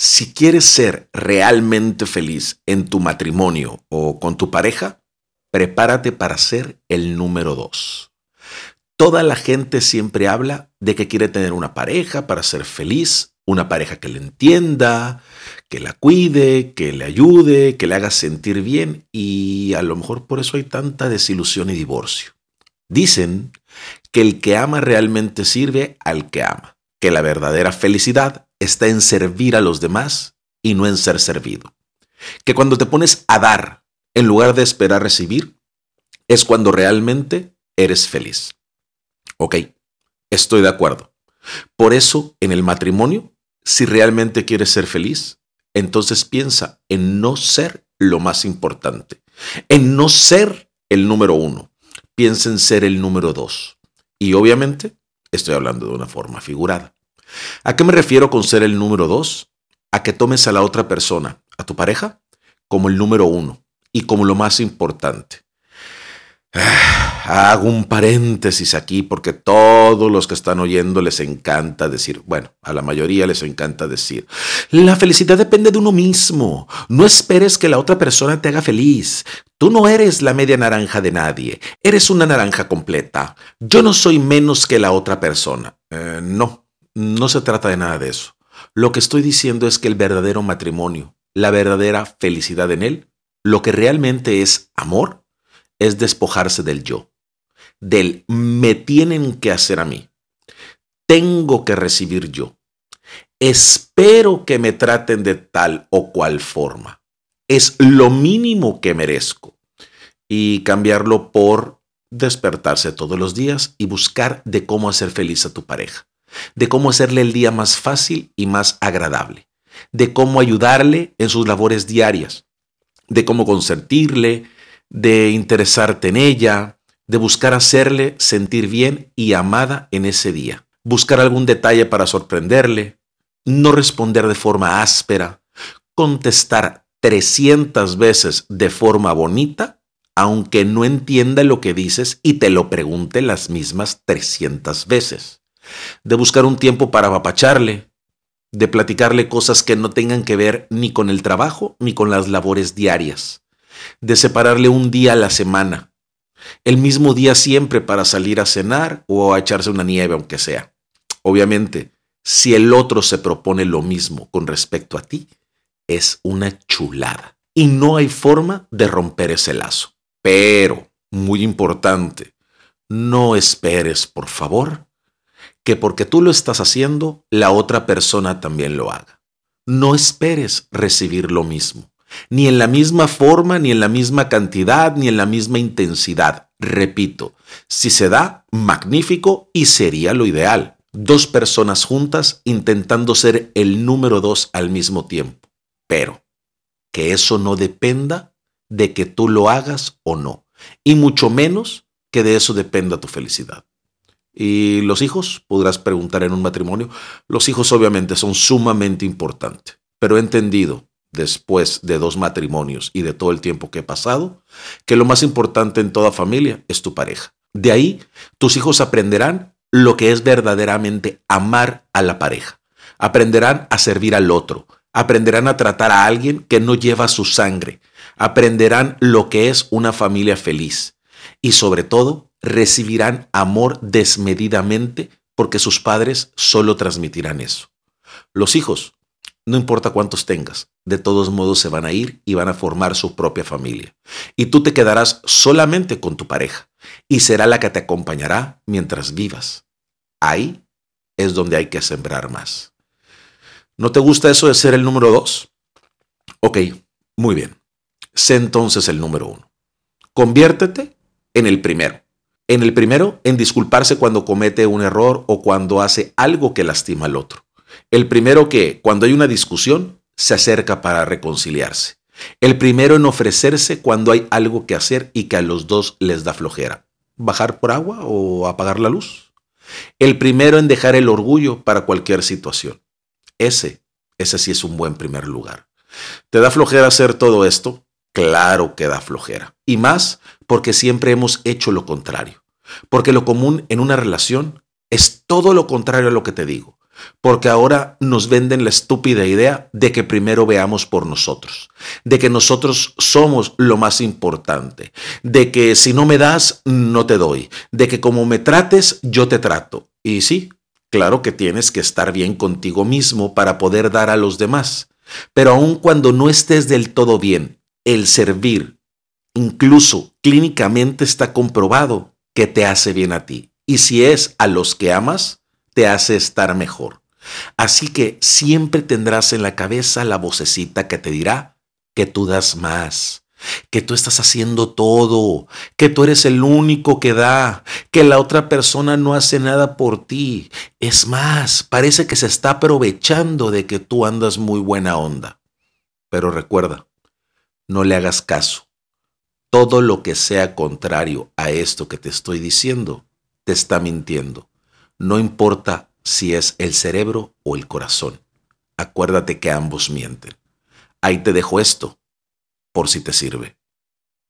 Si quieres ser realmente feliz en tu matrimonio o con tu pareja, prepárate para ser el número dos. Toda la gente siempre habla de que quiere tener una pareja para ser feliz, una pareja que le entienda, que la cuide, que le ayude, que le haga sentir bien y a lo mejor por eso hay tanta desilusión y divorcio. Dicen que el que ama realmente sirve al que ama, que la verdadera felicidad está en servir a los demás y no en ser servido. Que cuando te pones a dar en lugar de esperar recibir, es cuando realmente eres feliz. Ok, estoy de acuerdo. Por eso, en el matrimonio, si realmente quieres ser feliz, entonces piensa en no ser lo más importante, en no ser el número uno. Piensa en ser el número dos. Y obviamente, estoy hablando de una forma figurada. ¿A qué me refiero con ser el número dos? A que tomes a la otra persona, a tu pareja, como el número uno y como lo más importante. Ah, hago un paréntesis aquí porque todos los que están oyendo les encanta decir, bueno, a la mayoría les encanta decir, la felicidad depende de uno mismo. No esperes que la otra persona te haga feliz. Tú no eres la media naranja de nadie, eres una naranja completa. Yo no soy menos que la otra persona. Eh, no, no se trata de nada de eso. Lo que estoy diciendo es que el verdadero matrimonio, la verdadera felicidad en él, lo que realmente es amor, es despojarse del yo, del me tienen que hacer a mí, tengo que recibir yo, espero que me traten de tal o cual forma, es lo mínimo que merezco, y cambiarlo por despertarse todos los días y buscar de cómo hacer feliz a tu pareja de cómo hacerle el día más fácil y más agradable, de cómo ayudarle en sus labores diarias, de cómo consentirle, de interesarte en ella, de buscar hacerle sentir bien y amada en ese día, buscar algún detalle para sorprenderle, no responder de forma áspera, contestar 300 veces de forma bonita, aunque no entienda lo que dices y te lo pregunte las mismas 300 veces de buscar un tiempo para apapacharle, de platicarle cosas que no tengan que ver ni con el trabajo ni con las labores diarias, de separarle un día a la semana, el mismo día siempre para salir a cenar o a echarse una nieve aunque sea. Obviamente, si el otro se propone lo mismo con respecto a ti, es una chulada. Y no hay forma de romper ese lazo. Pero, muy importante, no esperes, por favor, que porque tú lo estás haciendo, la otra persona también lo haga. No esperes recibir lo mismo, ni en la misma forma, ni en la misma cantidad, ni en la misma intensidad. Repito, si se da, magnífico y sería lo ideal. Dos personas juntas intentando ser el número dos al mismo tiempo. Pero que eso no dependa de que tú lo hagas o no. Y mucho menos que de eso dependa tu felicidad. Y los hijos, podrás preguntar en un matrimonio, los hijos obviamente son sumamente importantes, pero he entendido después de dos matrimonios y de todo el tiempo que he pasado, que lo más importante en toda familia es tu pareja. De ahí, tus hijos aprenderán lo que es verdaderamente amar a la pareja. Aprenderán a servir al otro. Aprenderán a tratar a alguien que no lleva su sangre. Aprenderán lo que es una familia feliz. Y sobre todo, recibirán amor desmedidamente porque sus padres solo transmitirán eso. Los hijos, no importa cuántos tengas, de todos modos se van a ir y van a formar su propia familia. Y tú te quedarás solamente con tu pareja y será la que te acompañará mientras vivas. Ahí es donde hay que sembrar más. ¿No te gusta eso de ser el número dos? Ok, muy bien. Sé entonces el número uno. Conviértete en el primero. En el primero, en disculparse cuando comete un error o cuando hace algo que lastima al otro. El primero que, cuando hay una discusión, se acerca para reconciliarse. El primero en ofrecerse cuando hay algo que hacer y que a los dos les da flojera. ¿Bajar por agua o apagar la luz? El primero en dejar el orgullo para cualquier situación. Ese, ese sí es un buen primer lugar. ¿Te da flojera hacer todo esto? Claro que da flojera. Y más porque siempre hemos hecho lo contrario. Porque lo común en una relación es todo lo contrario a lo que te digo. porque ahora nos venden la estúpida idea de que primero veamos por nosotros, de que nosotros somos lo más importante, de que si no me das, no te doy, de que como me trates, yo te trato. Y sí, claro que tienes que estar bien contigo mismo para poder dar a los demás, pero aun cuando no estés del todo bien, el servir, incluso clínicamente está comprobado que te hace bien a ti. Y si es a los que amas, te hace estar mejor. Así que siempre tendrás en la cabeza la vocecita que te dirá que tú das más, que tú estás haciendo todo, que tú eres el único que da, que la otra persona no hace nada por ti. Es más, parece que se está aprovechando de que tú andas muy buena onda. Pero recuerda, no le hagas caso. Todo lo que sea contrario a esto que te estoy diciendo, te está mintiendo. No importa si es el cerebro o el corazón. Acuérdate que ambos mienten. Ahí te dejo esto, por si te sirve.